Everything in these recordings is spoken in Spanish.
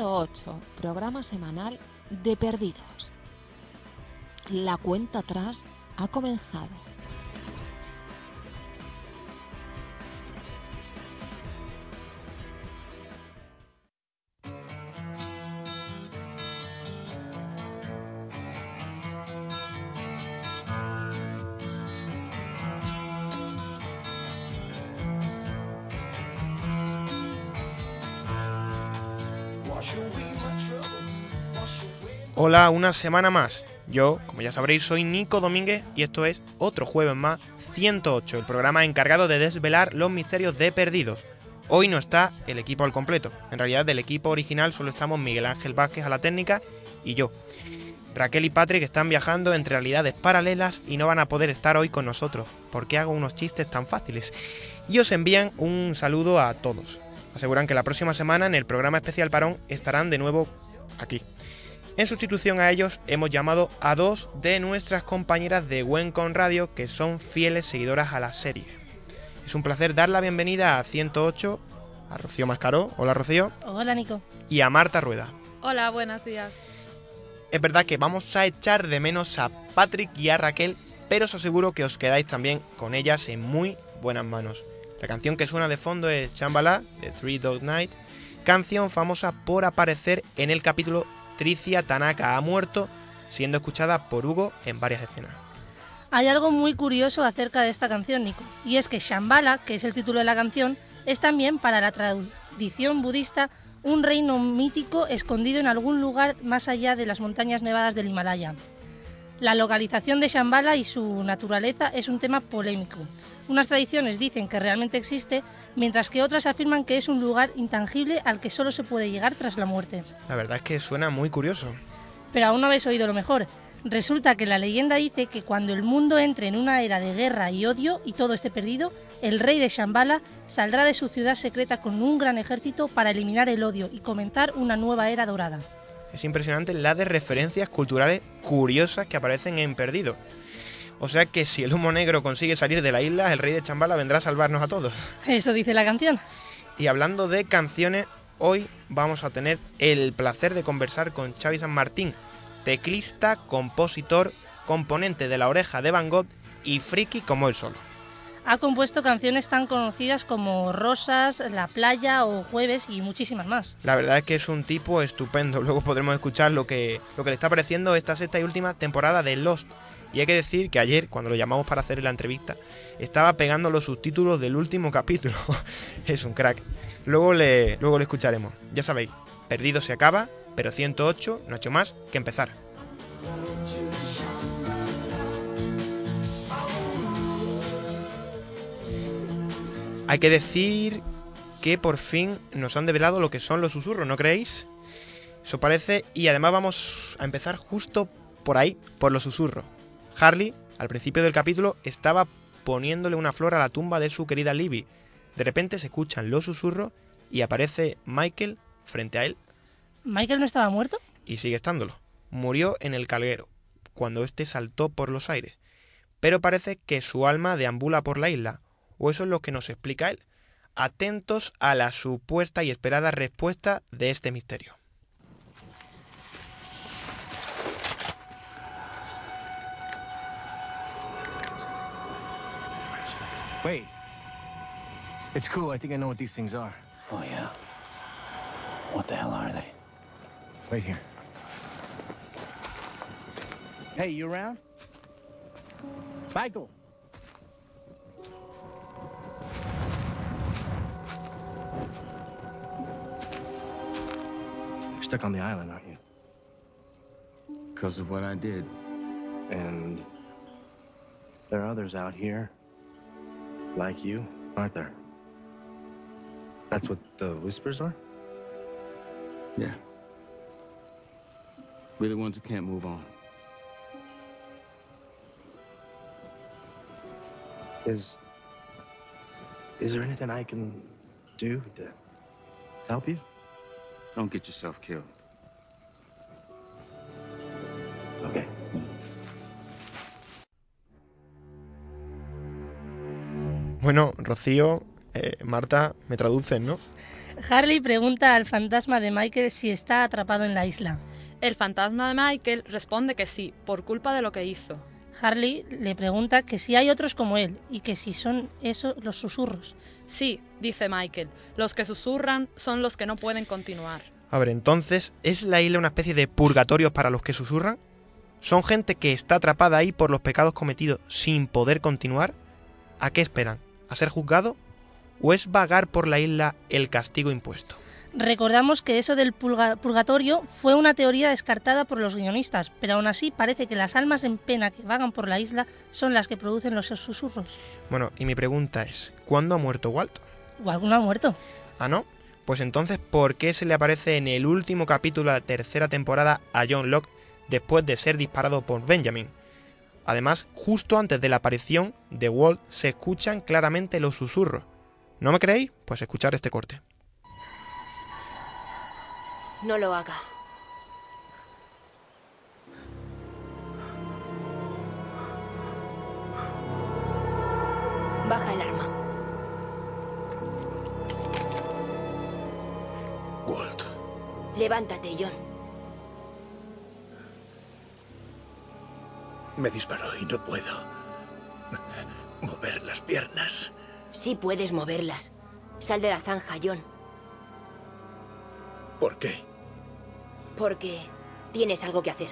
108, programa semanal de Perdidos. La cuenta atrás ha comenzado. Hola, una semana más. Yo, como ya sabréis, soy Nico Domínguez y esto es otro jueves más, 108, el programa encargado de desvelar los misterios de Perdidos. Hoy no está el equipo al completo. En realidad, del equipo original solo estamos Miguel Ángel Vázquez a la técnica y yo. Raquel y Patrick están viajando entre realidades paralelas y no van a poder estar hoy con nosotros, porque hago unos chistes tan fáciles. Y os envían un saludo a todos. Aseguran que la próxima semana en el programa especial Parón estarán de nuevo aquí. En sustitución a ellos hemos llamado a dos de nuestras compañeras de Wencon Radio que son fieles seguidoras a la serie. Es un placer dar la bienvenida a 108 a Rocío Mascaró. Hola Rocío. Hola Nico. Y a Marta Rueda. Hola, buenos días. Es verdad que vamos a echar de menos a Patrick y a Raquel, pero os aseguro que os quedáis también con ellas en muy buenas manos. La canción que suena de fondo es Chambala de Three Dog Night, canción famosa por aparecer en el capítulo Tricia Tanaka ha muerto, siendo escuchada por Hugo en varias escenas. Hay algo muy curioso acerca de esta canción, Nico, y es que Shambhala, que es el título de la canción, es también para la tradición budista un reino mítico escondido en algún lugar más allá de las montañas nevadas del Himalaya. La localización de Shambhala y su naturaleza es un tema polémico. Unas tradiciones dicen que realmente existe, mientras que otras afirman que es un lugar intangible al que solo se puede llegar tras la muerte. La verdad es que suena muy curioso. Pero aún no habéis oído lo mejor. Resulta que la leyenda dice que cuando el mundo entre en una era de guerra y odio y todo esté perdido, el rey de Shambhala saldrá de su ciudad secreta con un gran ejército para eliminar el odio y comenzar una nueva era dorada. Es impresionante la de referencias culturales curiosas que aparecen en Perdido. O sea que si el humo negro consigue salir de la isla, el rey de Chambala vendrá a salvarnos a todos. Eso dice la canción. Y hablando de canciones, hoy vamos a tener el placer de conversar con Xavi San Martín, teclista, compositor, componente de La Oreja de Van Gogh y friki como él solo. Ha compuesto canciones tan conocidas como Rosas, La Playa o Jueves y muchísimas más. La verdad es que es un tipo estupendo. Luego podremos escuchar lo que, lo que le está pareciendo esta sexta y última temporada de Lost. Y hay que decir que ayer, cuando lo llamamos para hacer la entrevista, estaba pegando los subtítulos del último capítulo. es un crack. Luego le, luego le escucharemos. Ya sabéis, Perdido se acaba, pero 108 no ha hecho más que empezar. Hay que decir que por fin nos han develado lo que son los susurros, ¿no creéis? Eso parece, y además vamos a empezar justo por ahí, por los susurros. Harley, al principio del capítulo, estaba poniéndole una flor a la tumba de su querida Libby. De repente se escuchan los susurros y aparece Michael frente a él. ¿Michael no estaba muerto? Y sigue estándolo. Murió en el calguero, cuando éste saltó por los aires. Pero parece que su alma deambula por la isla, o eso es lo que nos explica él. Atentos a la supuesta y esperada respuesta de este misterio. Wait. It's cool. I think I know what these things are. Oh, yeah? What the hell are they? Wait here. Hey, you around? Michael! You're stuck on the island, aren't you? Because of what I did. And there are others out here like you, aren't there? That's what the whispers are? Yeah. We're the ones who can't move on. Is is there anything I can do to help you? Don't get yourself killed. Okay. Bueno, Rocío, eh, Marta, me traducen, ¿no? Harley pregunta al fantasma de Michael si está atrapado en la isla. El fantasma de Michael responde que sí, por culpa de lo que hizo. Harley le pregunta que si hay otros como él y que si son esos los susurros. Sí, dice Michael, los que susurran son los que no pueden continuar. A ver, entonces, ¿es la isla una especie de purgatorio para los que susurran? ¿Son gente que está atrapada ahí por los pecados cometidos sin poder continuar? ¿A qué esperan? ¿A ser juzgado? ¿O es vagar por la isla el castigo impuesto? Recordamos que eso del purga- purgatorio fue una teoría descartada por los guionistas, pero aún así parece que las almas en pena que vagan por la isla son las que producen los susurros. Bueno, y mi pregunta es, ¿cuándo ha muerto Walt? ¿O alguno ha muerto? ¿Ah, no? Pues entonces, ¿por qué se le aparece en el último capítulo de la tercera temporada a John Locke después de ser disparado por Benjamin? Además, justo antes de la aparición de Walt se escuchan claramente los susurros. ¿No me creéis? Pues escuchar este corte. No lo hagas. Baja el arma. Walt, Levántate, John. Me disparó y no puedo mover las piernas. Sí puedes moverlas. Sal de la zanja, John. ¿Por qué? Porque tienes algo que hacer.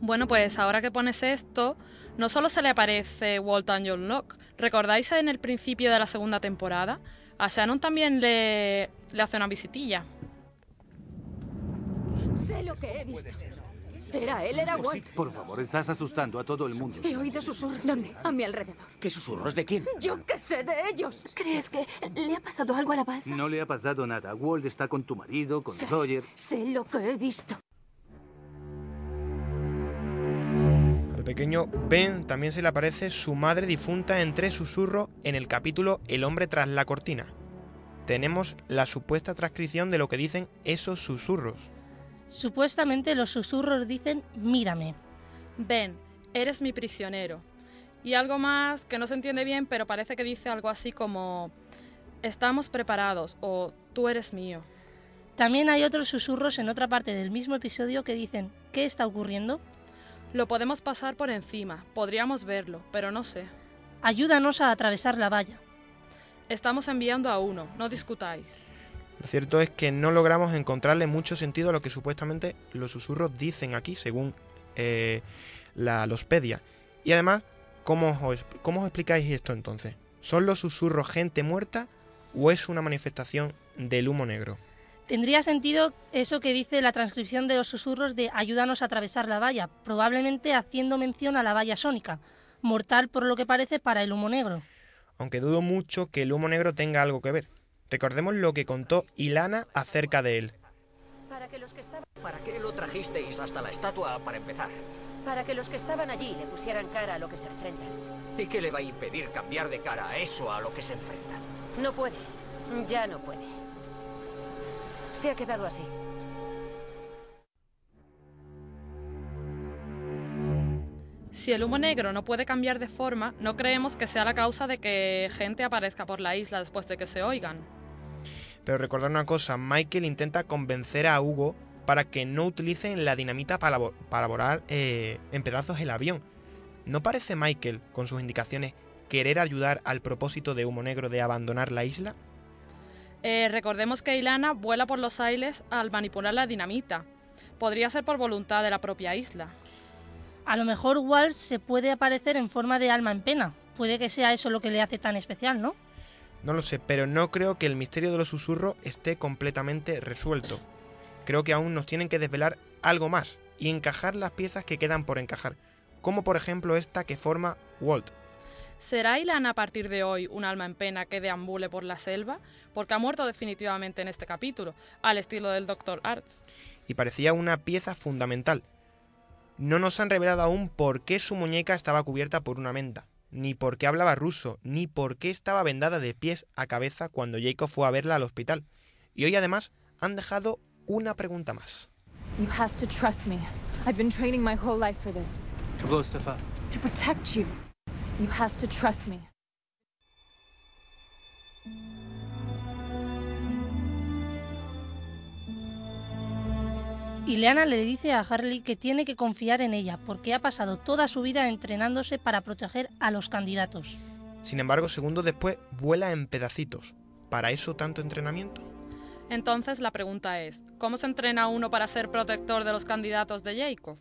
Bueno, pues ahora que pones esto, no solo se le aparece Walt a John Locke. ¿Recordáis en el principio de la segunda temporada? A Shannon también le, le hace una visitilla. Sé lo que he visto. Era él, era Walt. Por favor, estás asustando a todo el mundo. He oído susurros. ¿Dónde? A mi alrededor. ¿Qué susurros de quién? Yo qué sé de ellos. ¿Crees que le ha pasado algo a la base? No le ha pasado nada. Walt está con tu marido, con Sé, Roger. sé lo que he visto. Al pequeño Ben también se le aparece su madre difunta entre susurros en el capítulo El hombre tras la cortina. Tenemos la supuesta transcripción de lo que dicen esos susurros. Supuestamente los susurros dicen mírame. Ven, eres mi prisionero. Y algo más que no se entiende bien, pero parece que dice algo así como estamos preparados o tú eres mío. También hay otros susurros en otra parte del mismo episodio que dicen ¿qué está ocurriendo? Lo podemos pasar por encima, podríamos verlo, pero no sé. Ayúdanos a atravesar la valla. Estamos enviando a uno, no discutáis. Lo cierto es que no logramos encontrarle mucho sentido a lo que supuestamente los susurros dicen aquí, según eh, la Lospedia. Y además, ¿cómo os, ¿cómo os explicáis esto entonces? ¿Son los susurros gente muerta o es una manifestación del humo negro? Tendría sentido eso que dice la transcripción de los susurros de ayúdanos a atravesar la valla, probablemente haciendo mención a la valla sónica, mortal por lo que parece para el humo negro. Aunque dudo mucho que el humo negro tenga algo que ver. Recordemos lo que contó Ilana acerca de él. Para que los que estaban, ¿Para qué lo trajisteis hasta la estatua para empezar? para que los que estaban allí le pusieran cara a lo que se enfrentan. ¿Y qué le va a impedir cambiar de cara a eso a lo que se enfrentan? No puede. Ya no puede. Se ha quedado así. Si el humo negro no puede cambiar de forma, no creemos que sea la causa de que gente aparezca por la isla después de que se oigan. Pero recordad una cosa, Michael intenta convencer a Hugo para que no utilicen la dinamita para, vo- para volar eh, en pedazos el avión. ¿No parece Michael, con sus indicaciones, querer ayudar al propósito de Humo Negro de abandonar la isla? Eh, recordemos que Ilana vuela por los aires al manipular la dinamita. Podría ser por voluntad de la propia isla. A lo mejor Walt se puede aparecer en forma de alma en pena. Puede que sea eso lo que le hace tan especial, ¿no? No lo sé, pero no creo que el misterio de los susurros esté completamente resuelto. Creo que aún nos tienen que desvelar algo más y encajar las piezas que quedan por encajar, como por ejemplo esta que forma Walt. ¿Será Ilana a partir de hoy un alma en pena que deambule por la selva? Porque ha muerto definitivamente en este capítulo, al estilo del Dr. Arts. Y parecía una pieza fundamental. No nos han revelado aún por qué su muñeca estaba cubierta por una menta, ni por qué hablaba ruso, ni por qué estaba vendada de pies a cabeza cuando Jacob fue a verla al hospital. Y hoy además han dejado una pregunta más. You have to trust me. I've been training my whole life for this. To protect you. You have to trust me. Ileana le dice a Harley que tiene que confiar en ella porque ha pasado toda su vida entrenándose para proteger a los candidatos. Sin embargo, segundos después vuela en pedacitos. ¿Para eso tanto entrenamiento? Entonces la pregunta es, ¿cómo se entrena uno para ser protector de los candidatos de Jacob?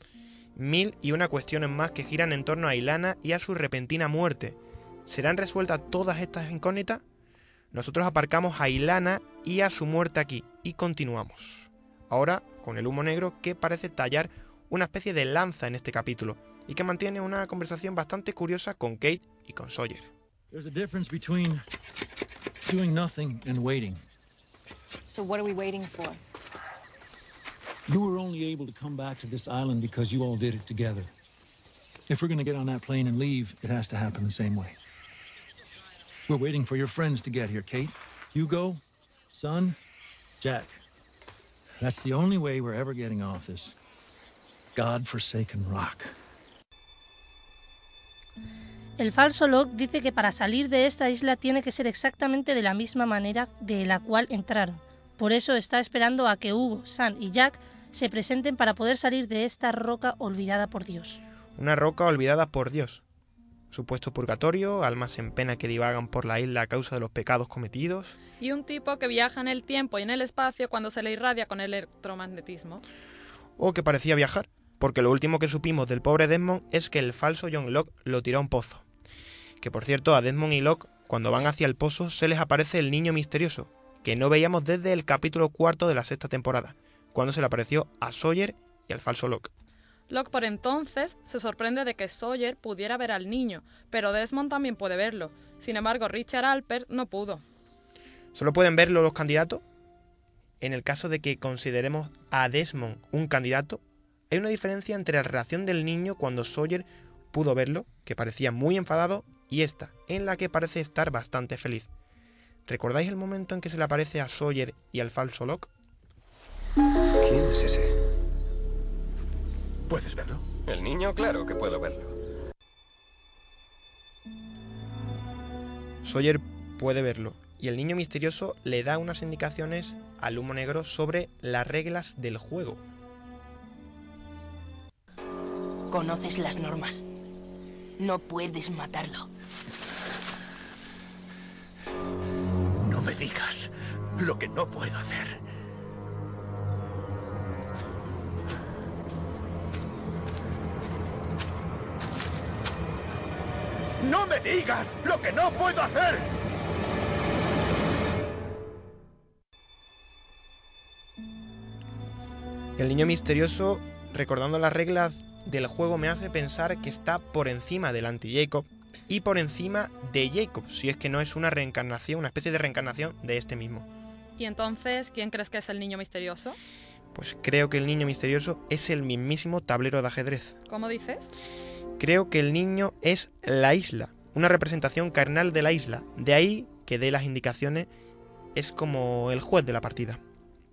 Mil y una cuestiones más que giran en torno a Ilana y a su repentina muerte. ¿Serán resueltas todas estas incógnitas? Nosotros aparcamos a Ilana y a su muerte aquí y continuamos. Ahora con el humo negro que parece tallar una especie de lanza en este capítulo y que mantiene una conversación bastante curiosa con Kate y con Sawyer. There's a difference between doing nothing and waiting. So what are we waiting for? You were only able to come back to this island because you all did it together. If we're going to get on that plane and leave, it has to happen the same way. We're waiting for your friends to get here, Kate. Hugo, son, Jack. That's the only way we're ever getting off this God-forsaken rock. El falso Locke dice que para salir de esta isla tiene que ser exactamente de la misma manera de la cual entraron. Por eso está esperando a que Hugo, Sam y Jack se presenten para poder salir de esta roca olvidada por Dios. Una roca olvidada por Dios. Supuesto purgatorio, almas en pena que divagan por la isla a causa de los pecados cometidos. Y un tipo que viaja en el tiempo y en el espacio cuando se le irradia con el electromagnetismo. O que parecía viajar, porque lo último que supimos del pobre Desmond es que el falso John Locke lo tiró a un pozo. Que por cierto, a Desmond y Locke, cuando van hacia el pozo, se les aparece el niño misterioso, que no veíamos desde el capítulo cuarto de la sexta temporada, cuando se le apareció a Sawyer y al falso Locke. Locke por entonces se sorprende de que Sawyer pudiera ver al niño, pero Desmond también puede verlo. Sin embargo, Richard Alpert no pudo. ¿Solo pueden verlo los candidatos? En el caso de que consideremos a Desmond un candidato, hay una diferencia entre la reacción del niño cuando Sawyer pudo verlo, que parecía muy enfadado, y esta, en la que parece estar bastante feliz. ¿Recordáis el momento en que se le aparece a Sawyer y al falso Locke? ¿Quién es ese? ¿Puedes verlo? El niño, claro que puedo verlo. Sawyer puede verlo, y el niño misterioso le da unas indicaciones al humo negro sobre las reglas del juego. Conoces las normas. No puedes matarlo. No me digas lo que no puedo hacer. ¡No me digas lo que no puedo hacer! El niño misterioso, recordando las reglas del juego, me hace pensar que está por encima del anti-Jacob y por encima de Jacob, si es que no es una reencarnación, una especie de reencarnación de este mismo. ¿Y entonces quién crees que es el niño misterioso? Pues creo que el niño misterioso es el mismísimo tablero de ajedrez. ¿Cómo dices? Creo que el niño es la isla, una representación carnal de la isla. De ahí que dé las indicaciones es como el juez de la partida.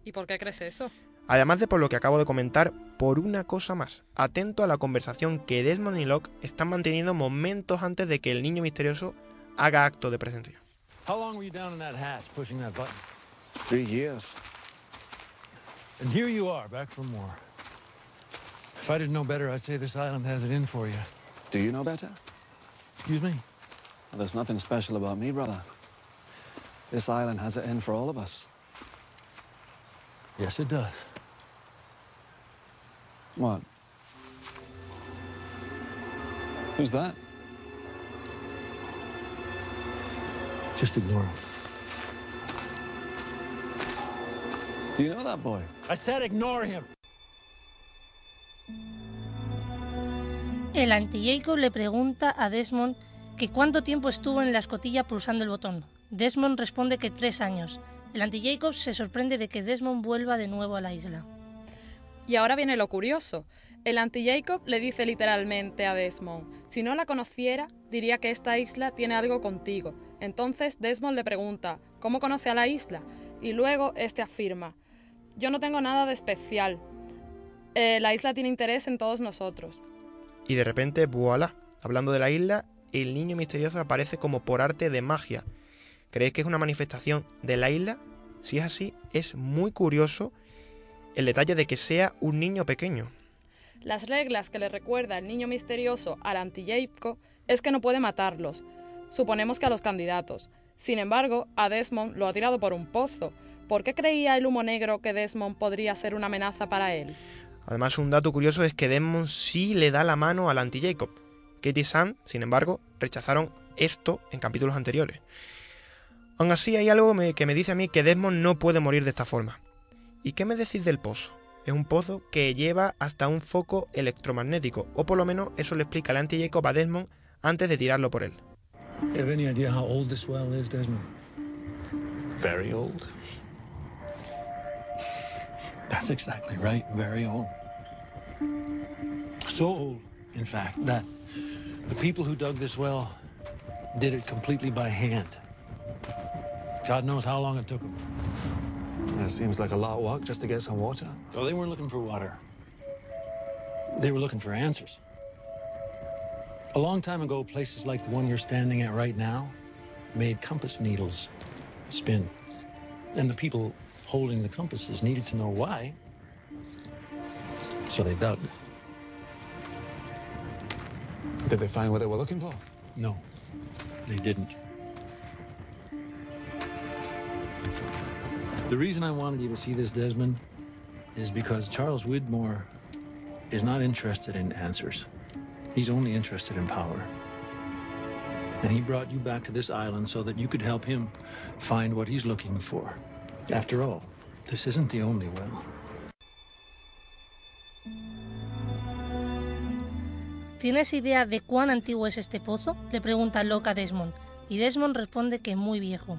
¿Y por qué crees eso? Además de por lo que acabo de comentar, por una cosa más, atento a la conversación que Desmond y Locke están manteniendo momentos antes de que el niño misterioso haga acto de presencia. How long were you down in that hatch pushing that button? Three years. And here you are, back for more. If I didn't know better, I'd say this island has it in for you. Do you know better? Excuse me? Well, there's nothing special about me, brother. This island has it in for all of us. Yes, it does. What? Who's that? Just ignore him. Do you know that boy? I said ignore him! El anti-Jacob le pregunta a Desmond que cuánto tiempo estuvo en la escotilla pulsando el botón. Desmond responde que tres años. El anti-Jacob se sorprende de que Desmond vuelva de nuevo a la isla. Y ahora viene lo curioso. El anti-Jacob le dice literalmente a Desmond, si no la conociera, diría que esta isla tiene algo contigo. Entonces Desmond le pregunta, ¿cómo conoce a la isla? Y luego este afirma, yo no tengo nada de especial. Eh, la isla tiene interés en todos nosotros. Y de repente, voilà, hablando de la isla, el niño misterioso aparece como por arte de magia. ¿Creéis que es una manifestación de la isla? Si es así, es muy curioso el detalle de que sea un niño pequeño. Las reglas que le recuerda el niño misterioso al anti-Jacob es que no puede matarlos. Suponemos que a los candidatos. Sin embargo, a Desmond lo ha tirado por un pozo. ¿Por qué creía el humo negro que Desmond podría ser una amenaza para él? Además, un dato curioso es que Desmond sí le da la mano al anti-Jacob. Katie y Sam, sin embargo, rechazaron esto en capítulos anteriores. Aún así, hay algo que me dice a mí que Desmond no puede morir de esta forma. ¿Y qué me decís del pozo? Es un pozo que lleva hasta un foco electromagnético, o por lo menos eso le explica el anti-Jacob a Desmond antes de tirarlo por él. That's exactly right. Very old. So old, in fact, that the people who dug this well did it completely by hand. God knows how long it took them. That seems like a lot of work just to get some water. Oh, they weren't looking for water. They were looking for answers. A long time ago, places like the one you're standing at right now made compass needles spin. And the people holding the compasses needed to know why. So they dug. Did they find what they were looking for? No, they didn't. The reason I wanted you to see this, Desmond, is because Charles Widmore is not interested in answers. He's only interested in power. And he brought you back to this island so that you could help him find what he's looking for. After all, this isn't the only well. ¿Tienes idea de cuán antiguo es este pozo? Le pregunta Locke a Desmond, y Desmond responde que muy viejo.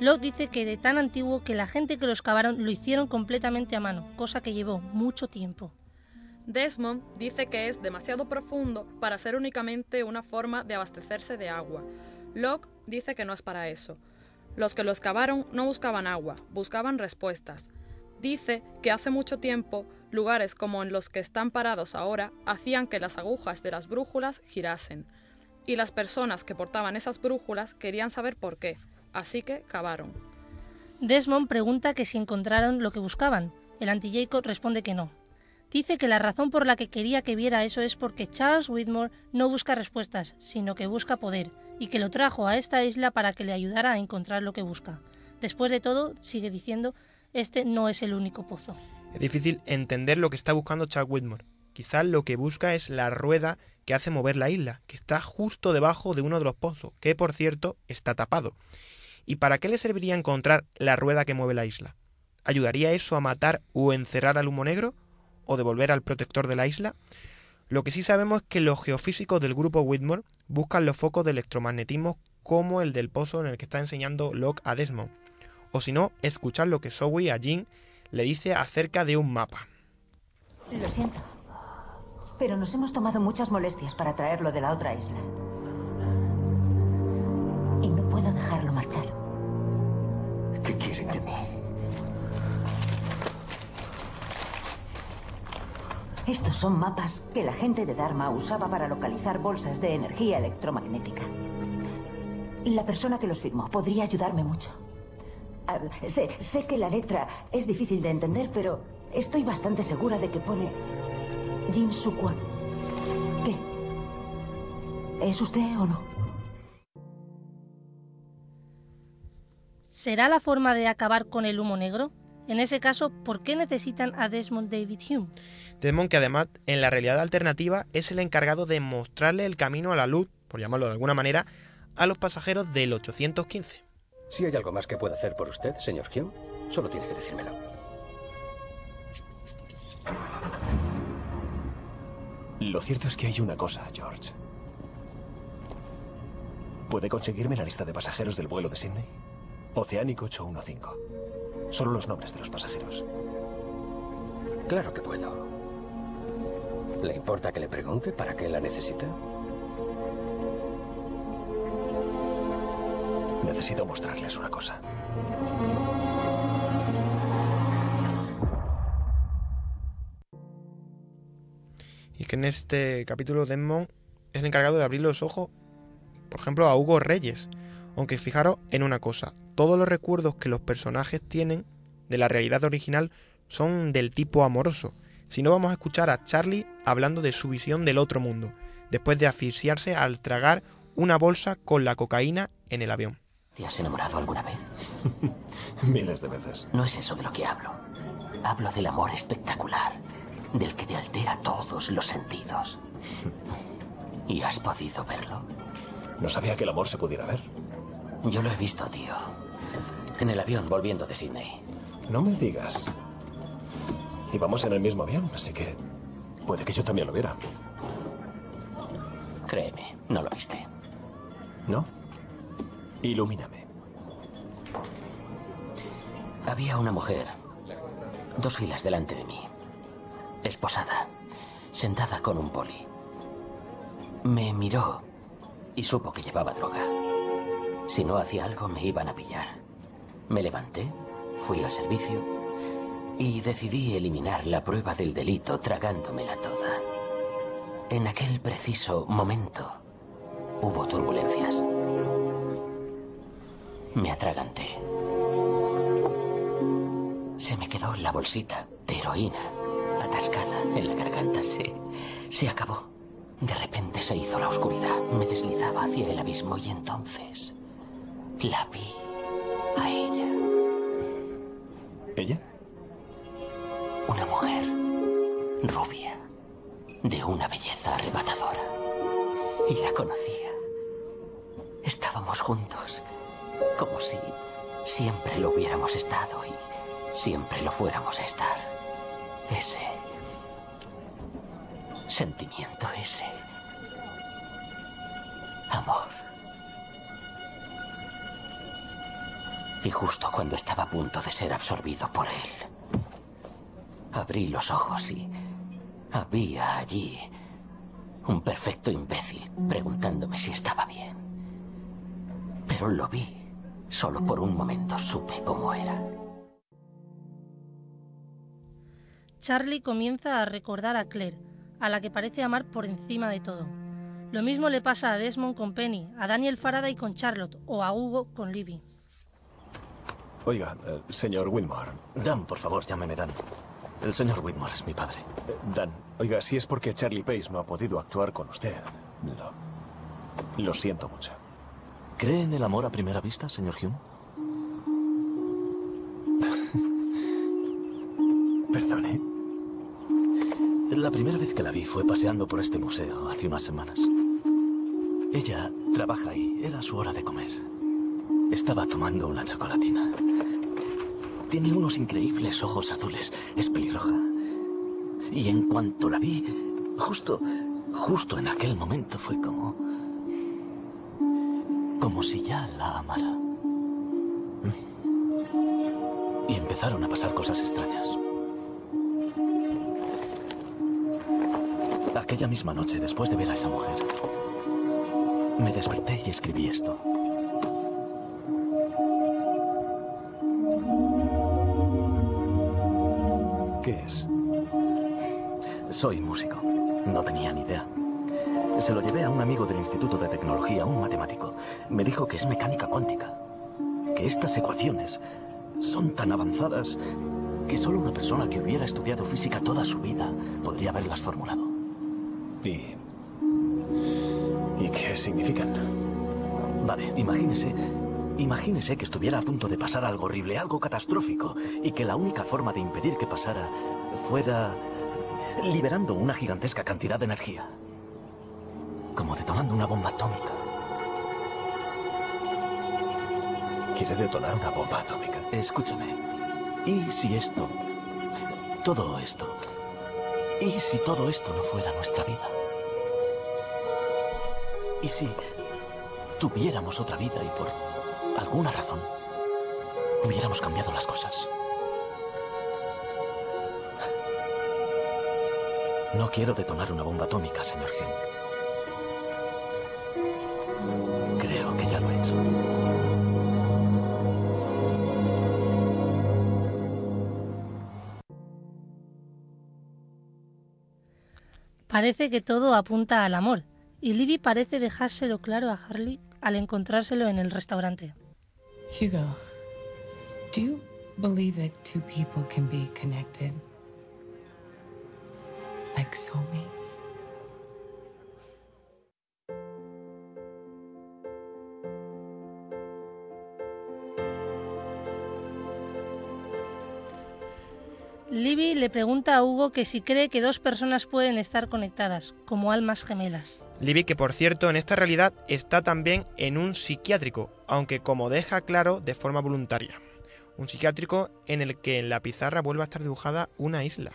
Locke dice que de tan antiguo que la gente que lo excavaron lo hicieron completamente a mano, cosa que llevó mucho tiempo. Desmond dice que es demasiado profundo para ser únicamente una forma de abastecerse de agua. Locke dice que no es para eso. Los que lo excavaron no buscaban agua, buscaban respuestas. Dice que hace mucho tiempo lugares como en los que están parados ahora hacían que las agujas de las brújulas girasen. Y las personas que portaban esas brújulas querían saber por qué, así que cavaron. Desmond pregunta que si encontraron lo que buscaban. El anti-Jacob responde que no. Dice que la razón por la que quería que viera eso es porque Charles Whitmore no busca respuestas, sino que busca poder, y que lo trajo a esta isla para que le ayudara a encontrar lo que busca. Después de todo, sigue diciendo, este no es el único pozo. Es difícil entender lo que está buscando Charles Whitmore. Quizás lo que busca es la rueda que hace mover la isla, que está justo debajo de uno de los pozos, que por cierto está tapado. ¿Y para qué le serviría encontrar la rueda que mueve la isla? ¿Ayudaría eso a matar o encerrar al humo negro? ¿O devolver al protector de la isla? Lo que sí sabemos es que los geofísicos del grupo Whitmore buscan los focos de electromagnetismo como el del pozo en el que está enseñando Locke a Desmond. O si no, escuchar lo que Zoe a Jean le dice acerca de un mapa. Lo siento, pero nos hemos tomado muchas molestias para traerlo de la otra isla. Y no puedo dejarlo marchar. ¿Qué quieren de mí? Estos son mapas que la gente de Dharma usaba para localizar bolsas de energía electromagnética. La persona que los firmó podría ayudarme mucho. Ah, sé, sé que la letra es difícil de entender, pero estoy bastante segura de que pone Jin Sukwon. ¿Qué? ¿Es usted o no? ¿Será la forma de acabar con el humo negro? En ese caso, ¿por qué necesitan a Desmond David Hume? Desmond, que además en la realidad alternativa es el encargado de mostrarle el camino a la luz, por llamarlo de alguna manera, a los pasajeros del 815. Si hay algo más que pueda hacer por usted, señor Hume, solo tiene que decírmelo. Lo cierto es que hay una cosa, George. ¿Puede conseguirme la lista de pasajeros del vuelo de Sydney? Oceánico 815. Solo los nombres de los pasajeros. Claro que puedo. ¿Le importa que le pregunte para qué la necesita? Necesito mostrarles una cosa. Y que en este capítulo Desmond es el encargado de abrir los ojos, por ejemplo, a Hugo Reyes. Aunque fijaros en una cosa, todos los recuerdos que los personajes tienen de la realidad original son del tipo amoroso. Si no vamos a escuchar a Charlie hablando de su visión del otro mundo, después de asfixiarse al tragar una bolsa con la cocaína en el avión. ¿Te has enamorado alguna vez? Miles de veces. No es eso de lo que hablo. Hablo del amor espectacular, del que te altera todos los sentidos. ¿Y has podido verlo? No sabía que el amor se pudiera ver. Yo lo he visto, tío. En el avión volviendo de Sydney. No me digas. Íbamos en el mismo avión, así que puede que yo también lo viera. Créeme, no lo viste. ¿No? Ilumíname. Había una mujer, dos filas delante de mí, esposada, sentada con un poli. Me miró y supo que llevaba droga. Si no hacía algo me iban a pillar. Me levanté, fui al servicio y decidí eliminar la prueba del delito tragándomela toda. En aquel preciso momento hubo turbulencias. Me atraganté. Se me quedó la bolsita de heroína atascada en la garganta. Se, se acabó. De repente se hizo la oscuridad. Me deslizaba hacia el abismo y entonces la vi ¿Ella? Una mujer rubia, de una belleza arrebatadora. Y la conocía. Estábamos juntos, como si siempre lo hubiéramos estado y siempre lo fuéramos a estar. Ese sentimiento, ese amor. Y justo cuando estaba a punto de ser absorbido por él, abrí los ojos y había allí un perfecto imbécil preguntándome si estaba bien. Pero lo vi. Solo por un momento supe cómo era. Charlie comienza a recordar a Claire, a la que parece amar por encima de todo. Lo mismo le pasa a Desmond con Penny, a Daniel Faraday con Charlotte o a Hugo con Libby. Oiga, eh, señor Wilmore. Dan, por favor, llámeme Dan. El señor Whitmore es mi padre. Eh, Dan, oiga, si es porque Charlie Pace no ha podido actuar con usted, lo, lo siento mucho. ¿Cree en el amor a primera vista, señor Hume? Perdone. La primera vez que la vi fue paseando por este museo hace unas semanas. Ella trabaja ahí. Era su hora de comer. Estaba tomando una chocolatina. Tiene unos increíbles ojos azules. Es pelirroja. Y en cuanto la vi, justo, justo en aquel momento fue como... Como si ya la amara. Y empezaron a pasar cosas extrañas. Aquella misma noche, después de ver a esa mujer, me desperté y escribí esto. ¿Qué es? Soy músico. No tenía ni idea. Se lo llevé a un amigo del Instituto de Tecnología, un matemático. Me dijo que es mecánica cuántica. Que estas ecuaciones son tan avanzadas que solo una persona que hubiera estudiado física toda su vida podría haberlas formulado. ¿Y. ¿Y qué significan? Vale, imagínese. Imagínese que estuviera a punto de pasar algo horrible, algo catastrófico, y que la única forma de impedir que pasara fuera liberando una gigantesca cantidad de energía. Como detonando una bomba atómica. ¿Quiere detonar una bomba atómica? Escúchame. ¿Y si esto, todo esto, ¿Y si todo esto no fuera nuestra vida? ¿Y si tuviéramos otra vida y por alguna razón hubiéramos cambiado las cosas? No quiero detonar una bomba atómica, señor Hume. Creo que ya lo he hecho. Parece que todo apunta al amor, y Libby parece dejárselo claro a Harley al encontrárselo en el restaurante. Hugo, do you believe that two people can be connected? Like soulmates? Libby le pregunta a Hugo que si cree que dos personas pueden estar conectadas, como almas gemelas. Libby, que por cierto en esta realidad está también en un psiquiátrico, aunque como deja claro de forma voluntaria. Un psiquiátrico en el que en la pizarra vuelve a estar dibujada una isla.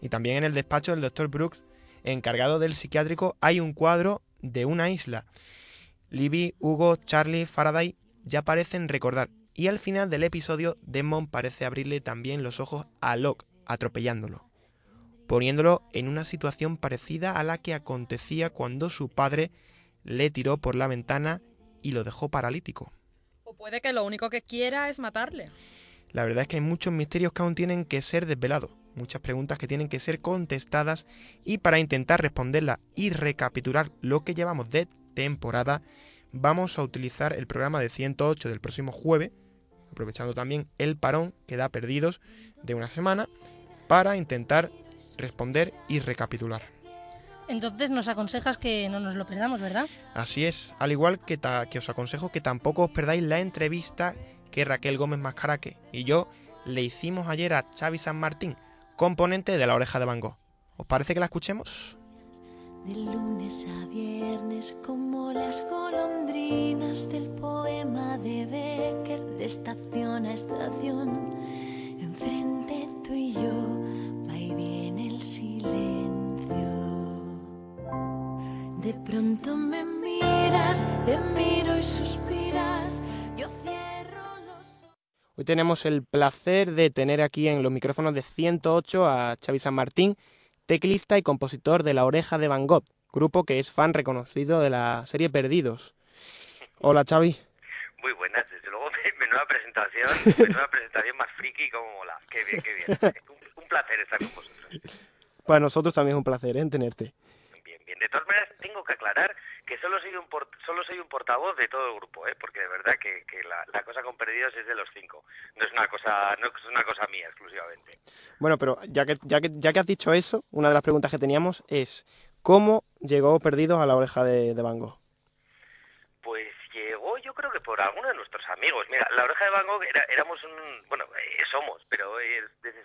Y también en el despacho del Dr. Brooks, encargado del psiquiátrico, hay un cuadro de una isla. Libby, Hugo, Charlie, Faraday ya parecen recordar. Y al final del episodio, Desmond parece abrirle también los ojos a Locke, atropellándolo poniéndolo en una situación parecida a la que acontecía cuando su padre le tiró por la ventana y lo dejó paralítico. O puede que lo único que quiera es matarle. La verdad es que hay muchos misterios que aún tienen que ser desvelados, muchas preguntas que tienen que ser contestadas y para intentar responderlas y recapitular lo que llevamos de temporada, vamos a utilizar el programa de 108 del próximo jueves, aprovechando también el parón que da perdidos de una semana, para intentar responder y recapitular. Entonces nos aconsejas que no nos lo perdamos, ¿verdad? Así es, al igual que, que os aconsejo que tampoco os perdáis la entrevista que Raquel Gómez Mascaraque y yo le hicimos ayer a Xavi San Martín, componente de La Oreja de Van Gogh. ¿Os parece que la escuchemos? De lunes a viernes, como las golondrinas del poema de Becker, de estación a estación, enfrente tú y yo De pronto me miras, te miro y suspiras, yo cierro los Hoy tenemos el placer de tener aquí en los micrófonos de 108 a Xavi San Martín, teclista y compositor de La Oreja de Van Gogh, grupo que es fan reconocido de la serie Perdidos. Hola Xavi. Muy buenas, desde luego, menuda presentación, menuda presentación más friki como mola. Qué bien, qué bien. Un, placer estar con vosotros. Para nosotros también es un placer ¿eh? tenerte. Bien, bien. De todas maneras, tengo que aclarar que solo soy un solo soy un portavoz de todo el grupo, ¿eh? porque de verdad que, la, cosa con perdidos es de los cinco. No es una cosa no es una cosa mía exclusivamente. Bueno, pero ya que ya que ya que has dicho eso, una de las preguntas que teníamos es cómo llegó perdidos a la oreja de, de Van Gogh que por alguno de nuestros amigos. Mira, la oreja de Van Gogh era, éramos bueno, eh, somos, pero eh, desde,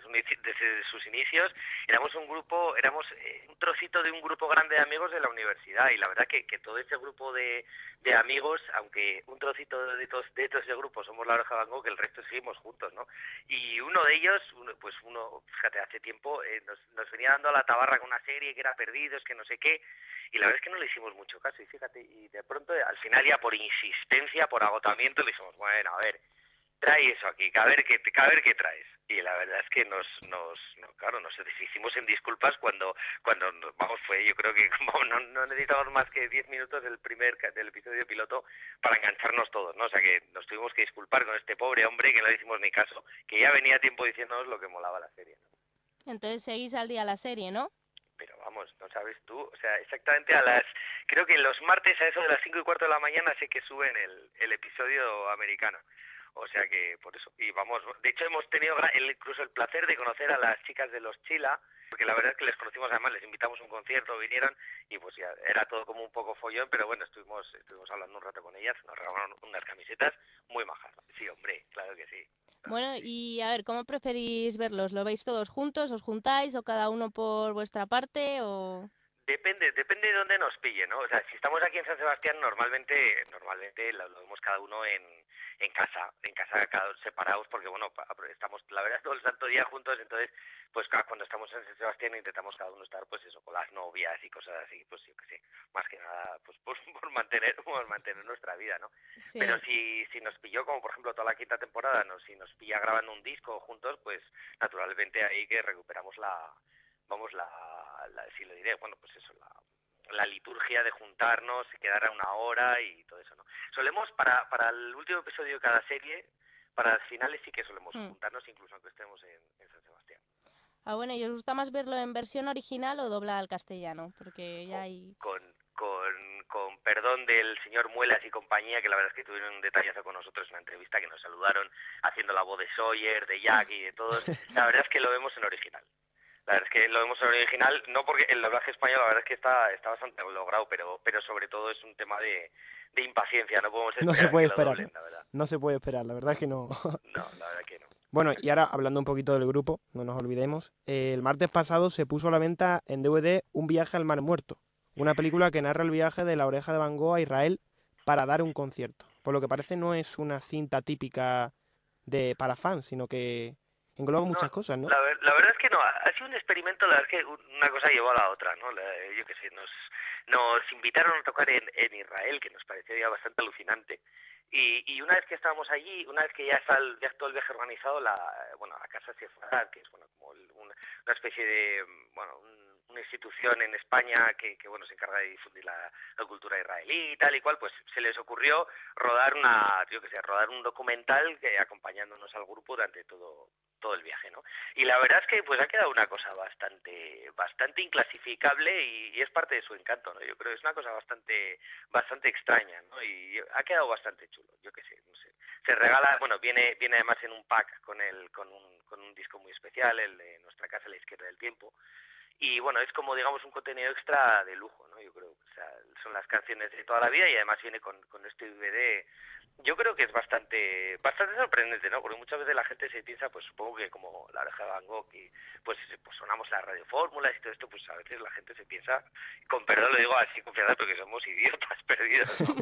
sus inicios éramos un grupo, éramos eh, un trocito de un grupo grande de amigos de la universidad y la verdad que, que todo ese grupo de, de amigos, aunque un trocito de todos de todo ese grupo somos la oreja de Van Gogh, el resto seguimos juntos, ¿no? Y uno de ellos, uno, pues uno, fíjate, hace tiempo nos venía dando a la tabarra con una serie que era Perdidos, que no sé qué, y la verdad es que no le hicimos mucho caso y fíjate, y de pronto al final ya por insistencia, por agotamiento, le dijimos, bueno, a ver, trae eso aquí, a ver qué, a ver qué traes. Y la verdad es que nos, nos, claro, nos deshicimos en disculpas cuando, cuando, vamos, fue, yo creo que no, no necesitamos más que 10 minutos del primer, del episodio piloto para engancharnos todos, ¿no? O sea que nos tuvimos que disculpar con este pobre hombre que no le hicimos ni caso, que ya venía tiempo diciéndonos lo que molaba la serie. Entonces seguís al día la serie, ¿no? Pero vamos, no sabes tú, o sea, exactamente a las, creo que los martes a eso de las cinco y cuarto de la mañana sé que suben el, el episodio americano. O sea que por eso, y vamos, de hecho hemos tenido incluso el placer de conocer a las chicas de los Chila, porque la verdad es que les conocimos además, les invitamos a un concierto, vinieron y pues ya era todo como un poco follón, pero bueno, estuvimos estuvimos hablando un rato con ellas, nos regalaron unas camisetas muy majas. Sí, hombre, claro que sí. Bueno, y a ver, ¿cómo preferís verlos? ¿Lo veis todos juntos? ¿Os juntáis o cada uno por vuestra parte o...? Depende, depende de dónde nos pille, ¿no? O sea, si estamos aquí en San Sebastián, normalmente, normalmente lo, vemos cada uno en, en casa, en casa cada separados, porque bueno, estamos la verdad todo el santo día juntos, entonces pues cuando estamos en San Sebastián intentamos cada uno estar pues eso, con las novias y cosas así, pues yo qué sé, más que nada pues por, por mantener, por mantener nuestra vida, ¿no? Sí. Pero si, si nos pilló, como por ejemplo toda la quinta temporada, no, si nos pilla grabando un disco juntos, pues naturalmente ahí que recuperamos la, vamos, la, la si lo diré, bueno, pues eso, la, la liturgia de juntarnos, quedar a una hora y todo eso, ¿no? Solemos, para, para el último episodio de cada serie, para las finales sí que solemos Mm. juntarnos, incluso aunque estemos en, en San Sebastián. Ah, bueno, ¿y os gusta más verlo en versión original o doblada al castellano? Porque ya hay... Con, con, con perdón del señor Muelas y compañía, que la verdad es que tuvieron un detallazo con nosotros en una entrevista que nos saludaron haciendo la voz de Sawyer, de Jack y de todos. La verdad es que lo vemos en original. La verdad es que lo vemos en original, no porque el doblaje español la verdad es que está, está bastante logrado, pero, pero sobre todo es un tema de, de impaciencia, no podemos No esperar se puede esperar. doblen, la verdad. No se puede esperar, la verdad es que no. No, la verdad que no. Bueno, y ahora hablando un poquito del grupo, no nos olvidemos, eh, el martes pasado se puso a la venta en DVD Un viaje al mar muerto, una película que narra el viaje de la oreja de Van Gogh a Israel para dar un concierto. Por lo que parece no es una cinta típica de para fans, sino que engloba muchas cosas, ¿no? La, ver- la verdad es que no, ha sido un experimento, la verdad es que una cosa llevó a la otra, ¿no? La- yo qué sé, nos, nos invitaron a tocar en, en Israel, que nos pareció ya bastante alucinante. Y, y una vez que estábamos allí, una vez que ya está el, ya todo el viaje organizado, la, bueno, la Casa Sefarad, que es bueno, como el- una, una especie de, bueno, un- una institución en España que, que, bueno, se encarga de difundir la, la cultura israelí y tal y cual, pues se les ocurrió rodar una, yo que sé, rodar un documental que, acompañándonos al grupo durante todo, todo el viaje, ¿no? Y la verdad es que pues ha quedado una cosa bastante bastante inclasificable y, y es parte de su encanto, ¿no? Yo creo que es una cosa bastante bastante extraña, ¿no? Y ha quedado bastante chulo, yo qué sé, no sé. Se regala, bueno, viene viene además en un pack con el con un con un disco muy especial, el de Nuestra casa a la izquierda del tiempo. Y bueno, es como digamos un contenido extra de lujo, ¿no? Yo creo, o sea, son las canciones de toda la vida y además viene con, con este DVD yo creo que es bastante bastante sorprendente, ¿no? Porque muchas veces la gente se piensa, pues supongo que como la oreja de Van Gogh y pues, pues sonamos las radiofórmulas y todo esto, pues a veces la gente se piensa, con perdón lo digo así confianza porque somos idiotas perdidos, ¿no?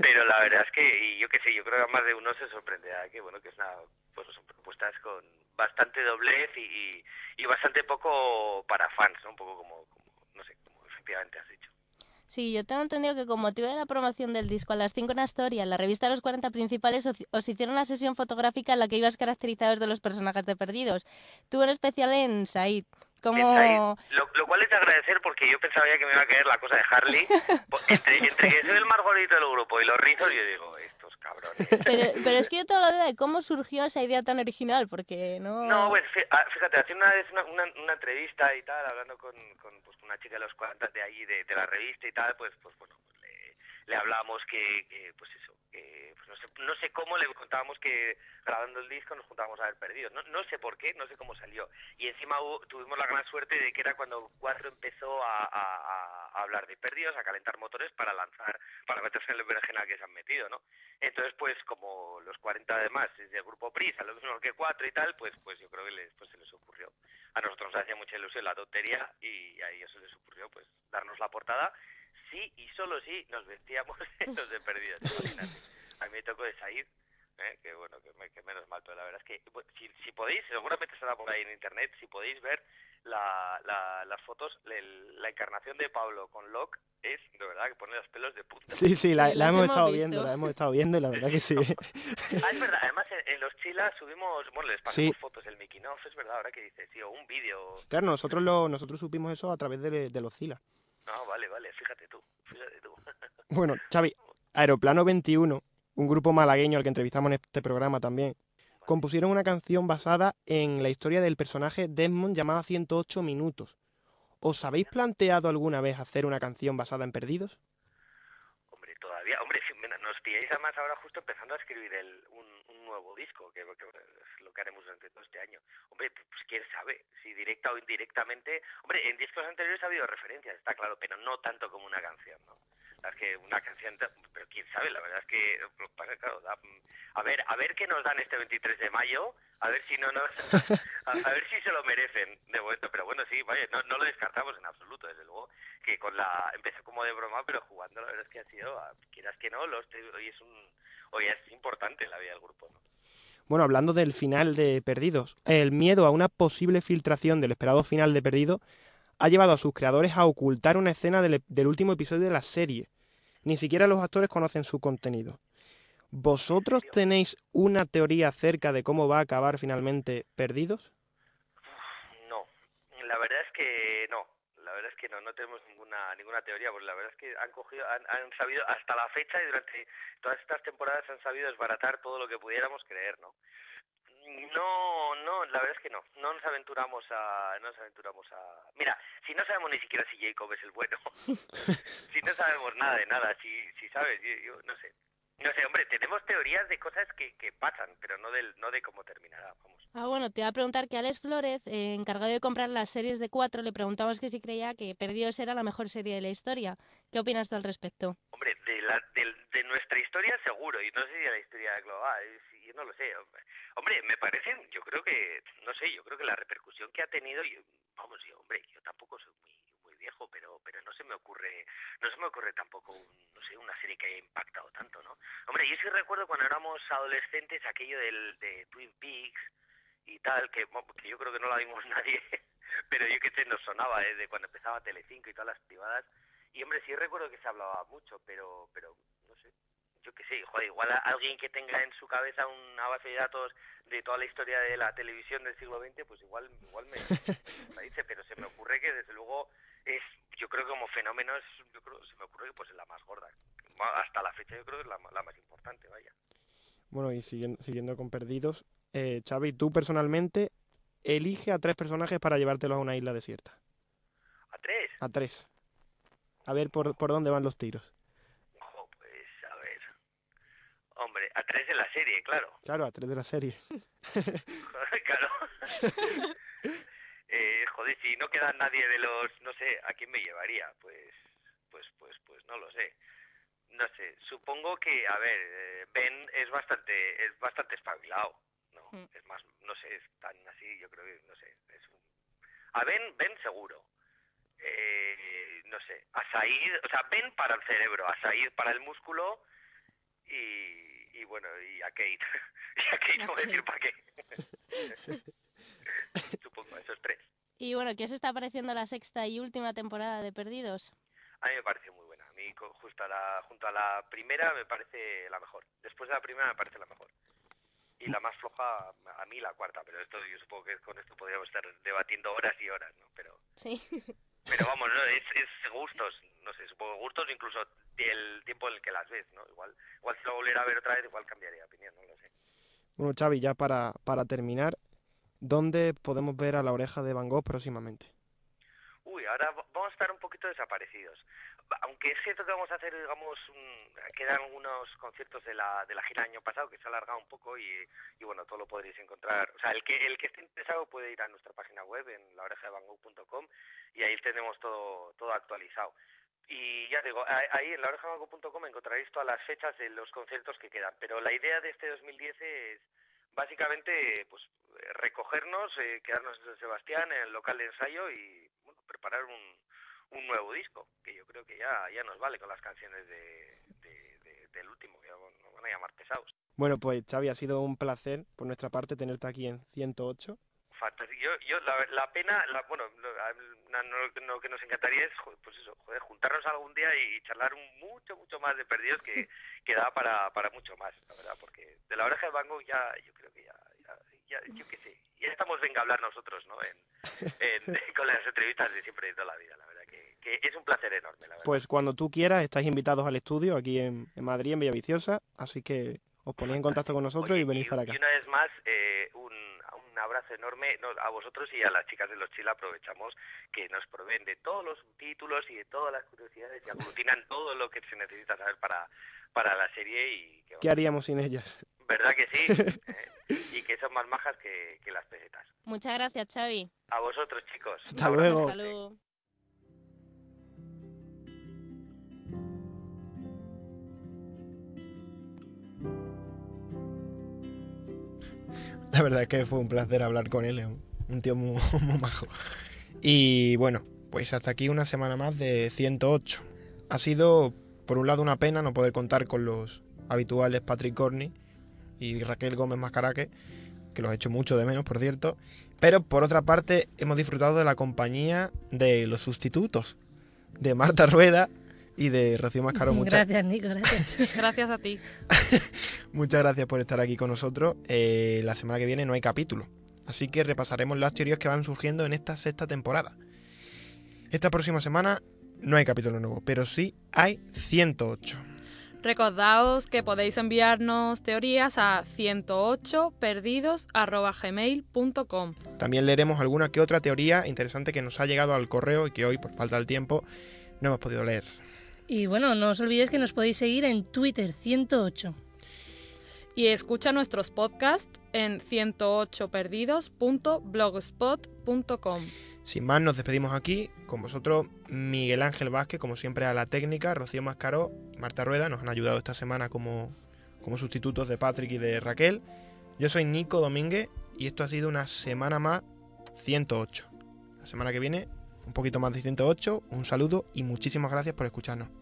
Pero la verdad es que, y yo qué sé, yo creo que más de uno se sorprenderá que, bueno, que es una, pues son propuestas con bastante doblez y, y, bastante poco para fans, ¿no? Un poco como, como, no sé, como efectivamente has dicho. Sí, yo tengo entendido que con motivo de la promoción del disco a las 5 en Astoria, en la revista Los 40 Principales os- hicieron una sesión fotográfica en la que ibas caracterizados de los personajes de Perdidos. Tú en especial en Said. Como... Lo, lo cual es de agradecer porque yo pensaba ya que me iba a caer la cosa de Harley. Entre, entre que soy el más gordito del grupo y los rizos, yo digo, cabrones. Pero, pero es que yo tengo la duda de cómo surgió esa idea tan original, porque no... No, pues ah, fíjate, hace una vez una, una, una entrevista y tal, hablando con, con, pues, una chica de los 40 de allí, de, de la revista y tal, pues, pues bueno, pues le, le hablábamos que, que, pues eso, que pues no, sé, no sé cómo le contábamos que grabando el disco nos juntábamos a ver perdidos. No, no sé por qué, no sé cómo salió. Y encima tuvimos la gran suerte de que era cuando Cuatro empezó a, hablar de perdidos, a calentar motores para lanzar, para meterse en el berenjenal que se han metido, ¿no? Entonces, pues como los 40 además es del grupo Prisa, lo mismo que Cuatro y tal, pues pues yo creo que les, pues se les ocurrió. A nosotros nos hacía mucha ilusión la tontería y a ellos se les ocurrió pues darnos la portada sí y solo si nos vestíamos los de perdidos. imagínate. A mí me tocó de salir, ¿eh? que bueno, que, me- que menos mal, pero la verdad es que si, si podéis, seguramente estará por ahí en internet, si podéis ver la, la- las fotos, el- la encarnación de Pablo con Locke es de verdad que pone los pelos de punta. Sí, sí, la, Sí, hemos hemos estado visto. viendo, la hemos estado viendo y la verdad que sí. Ah, es verdad, además en, en los chilas subimos, bueno, les pasamos Sí. fotos del making of, es verdad, ahora que dices, sí, o un vídeo. Claro, nosotros lo, nosotros supimos eso a través de, de los Cila. No, vale, vale, fíjate tú, fíjate tú. Bueno, Xavi, Aeroplano 21, un grupo malagueño al que entrevistamos en este programa también, compusieron una canción basada en la historia del personaje Desmond llamada 108 minutos. ¿Os habéis planteado alguna vez hacer una canción basada en Perdidos? Hombre, todavía, hombre, si mira, nos pilláis además ahora justo empezando a escribir el, un, un nuevo disco, que, que es lo que haremos durante todo este año. Hombre, pues quién sabe, si directa o indirectamente. Hombre, en discos anteriores ha habido referencias, está claro, pero no tanto como una canción, ¿no? Verdad es que una canción, pero quién sabe, la verdad es que, claro, da- a ver, a ver qué nos dan este 23 de mayo, a ver si no nos, a, a ver si se lo merecen de momento, pero bueno, sí, vaya, no, no lo descartamos en absoluto, desde luego, que con la, empezó como de broma, pero jugando la verdad es que ha sido, quieras que no, los, hoy es un, oye, es importante la vida del grupo, ¿no? Bueno, hablando del final de Perdidos, el miedo a una posible filtración del esperado final de Perdido ha llevado a sus creadores a ocultar una escena del, del último episodio de la serie. Ni siquiera los actores conocen su contenido. ¿Vosotros tenéis una teoría acerca de cómo va a acabar finalmente Perdidos? No, la verdad es que no. La verdad es que no, no tenemos ninguna ninguna teoría, porque la verdad es que han cogido, han, han sabido hasta la fecha y durante todas estas temporadas han sabido desbaratar todo lo que pudiéramos creer, ¿no? No, no, la verdad es que no. No nos aventuramos a, no nos aventuramos a. Mira, si no sabemos ni siquiera si Jacob es el bueno, si no sabemos nada de nada, si, si sabes, yo, yo no sé. No sé, hombre, tenemos teorías de cosas que, que pasan, pero no del, no de cómo terminará, vamos. Ah, bueno, te iba a preguntar que Alex Flores, eh, encargado de comprar las series de cuatro, le preguntamos que si creía que Perdidos era la mejor serie de la historia. ¿Qué opinas tú al respecto? Hombre, de, la, de, de nuestra historia seguro, y no sé si de la historia global, no lo sé. Hombre, me parecen, yo creo que, no sé, yo creo que la repercusión que ha tenido, yo, vamos, yo, hombre, yo tampoco soy muy muy viejo, pero pero no se me ocurre, no se me ocurre tampoco, un, no sé, una serie que haya impactado tanto, ¿no? Hombre, yo sí recuerdo cuando éramos adolescentes aquello del de Twin Peaks y tal, que, que yo creo que no la vimos nadie, pero yo que sé, nos sonaba, ¿eh? de cuando empezaba Telecinco y todas las privadas, y hombre, sí recuerdo que se hablaba mucho, pero, pero, no sé, yo qué sé, joder, igual a alguien que tenga en su cabeza una base de datos de toda la historia de la televisión del siglo XX, pues igual, igual me, me dice, pero se me ocurre que desde luego es, yo creo que como fenómeno es, yo creo, se me ocurre que pues es la más gorda. Hasta la fecha yo creo que es la, la más importante, vaya. Bueno, y siguiendo, siguiendo con Perdidos, eh, Xavi, tú personalmente elige a tres personajes para llevártelos a una isla desierta. ¿A tres? A tres. A ver por, por dónde van los tiros. Ojo, pues a ver. Hombre, a tres en la serie, claro. Claro, a tres de la serie. claro. eh, joder, si no queda nadie de los, no sé, ¿a quién me llevaría? Pues, pues, pues, pues no lo sé. No sé, supongo que, a ver, eh, Ben es bastante, es bastante espabilado, ¿no? Es más, no sé, es tan así, yo creo que, no sé, es un... A Ben, Ben seguro. Eh, no sé, a Said, o sea, Ben para el cerebro, a Said para el músculo y, y bueno, y a Kate. y a Kate no voy a decir para qué. Supongo, esos tres. Y bueno, ¿qué os está pareciendo la sexta y última temporada de Perdidos? A mí me parece muy buena. A mí, justo a la, junto a la primera, me parece la mejor. Después de la primera, me parece la mejor. Y la más floja, a mí la cuarta. Pero esto, yo supongo que con esto podríamos estar debatiendo horas y horas, ¿no? Pero, Sí. pero vamos, ¿no? Es, es gustos. No sé, supongo gustos, incluso el tiempo en el que las ves, ¿no? Igual, igual si lo volviera a ver otra vez, igual cambiaría de opinión, no lo sé. Bueno, Xavi, ya para, para terminar, ¿dónde podemos ver a la oreja de Van Gogh próximamente? Uy, ahora va- vamos a estar un poquito desaparecidos. Aunque es cierto que vamos a hacer, digamos, un- quedan algunos conciertos de la, de la gira del año pasado que se ha alargado un poco y, y bueno, todo lo podréis encontrar. O sea, el que, el que esté interesado puede ir a nuestra página web en laorejadevango.com y ahí tenemos todo, todo actualizado. Y ya digo, ahí en laorejadevango.com encontraréis todas las fechas de los conciertos que quedan. Pero la idea de este 2010 es básicamente pues recogernos, eh, quedarnos en San Sebastián, en el local de ensayo y bueno, preparar un, nuevo disco, que yo creo que ya, ya nos vale con las canciones de, de- de- del último, que nos van a llamar pesados. Bueno, pues Xavi, ha sido un placer por nuestra parte tenerte aquí en 108. Fantástico. Yo, yo la, la pena, la, bueno, lo, no- lo que nos encantaría es, pues eso, joder, juntarnos algún día y, charlar un mucho, mucho más de perdidos que, que da para, para mucho más, la verdad, porque de la oreja de Van Gogh ya, yo creo que ya, ya, ya- yo qué sé, ya estamos venga a hablar nosotros, ¿no? En, en- con las entrevistas de siempre de toda la vida, la verdad, que, que es un placer enorme, la verdad. Pues cuando tú quieras, estáis invitados al estudio aquí en, en Madrid, en Villaviciosa, así que os ponéis en contacto con nosotros y venís para acá. Y una vez más, eh, un, un abrazo enorme no, a vosotros y a las chicas de los Chile. Aprovechamos que nos proveen de todos los títulos y de todas las curiosidades y aglutinan todo lo que se necesita saber para, para la serie. y que, ¿Qué haríamos sin ellas? ¿Verdad que sí? Eh, y que son más majas que, que las pesetas. Muchas gracias, Xavi. A vosotros, chicos. Hasta luego. Hasta luego. La verdad es que fue un placer hablar con él, un, tío muy, muy majo. Y bueno, pues hasta aquí una semana más de 108. Ha sido, por un lado, una pena no poder contar con los habituales Patrick Corney y Raquel Gómez Mascaraque, que los he hecho mucho de menos, por cierto. Pero por otra parte, hemos disfrutado de la compañía de los sustitutos, de Marta Rueda y de Rocío Mascaro. Muchas Gracias, Nico, gracias. Gracias a ti. Muchas gracias por estar aquí con nosotros. Eh, la semana que viene no hay capítulo, así que repasaremos las teorías que van surgiendo en esta sexta temporada. Esta próxima semana no hay capítulo nuevo, pero sí hay 108. Recordaos que podéis enviarnos teorías a 108perdidos.gmail.com También leeremos alguna que otra teoría interesante que nos ha llegado al correo y que hoy, por falta del tiempo, no hemos podido leer. Y bueno, no os olvidéis que nos podéis seguir en Twitter 108. Y escucha nuestros podcasts en 108perdidos.blogspot.com. Sin más, nos despedimos aquí. Con vosotros, Miguel Ángel Vázquez, como siempre, a la técnica, Rocío Mascaró y Marta Rueda nos han ayudado esta semana como, como sustitutos de Patrick y de Raquel. Yo soy Nico Domínguez y esto ha sido una semana más 108. La semana que viene, un poquito más de 108. Un saludo y muchísimas gracias por escucharnos.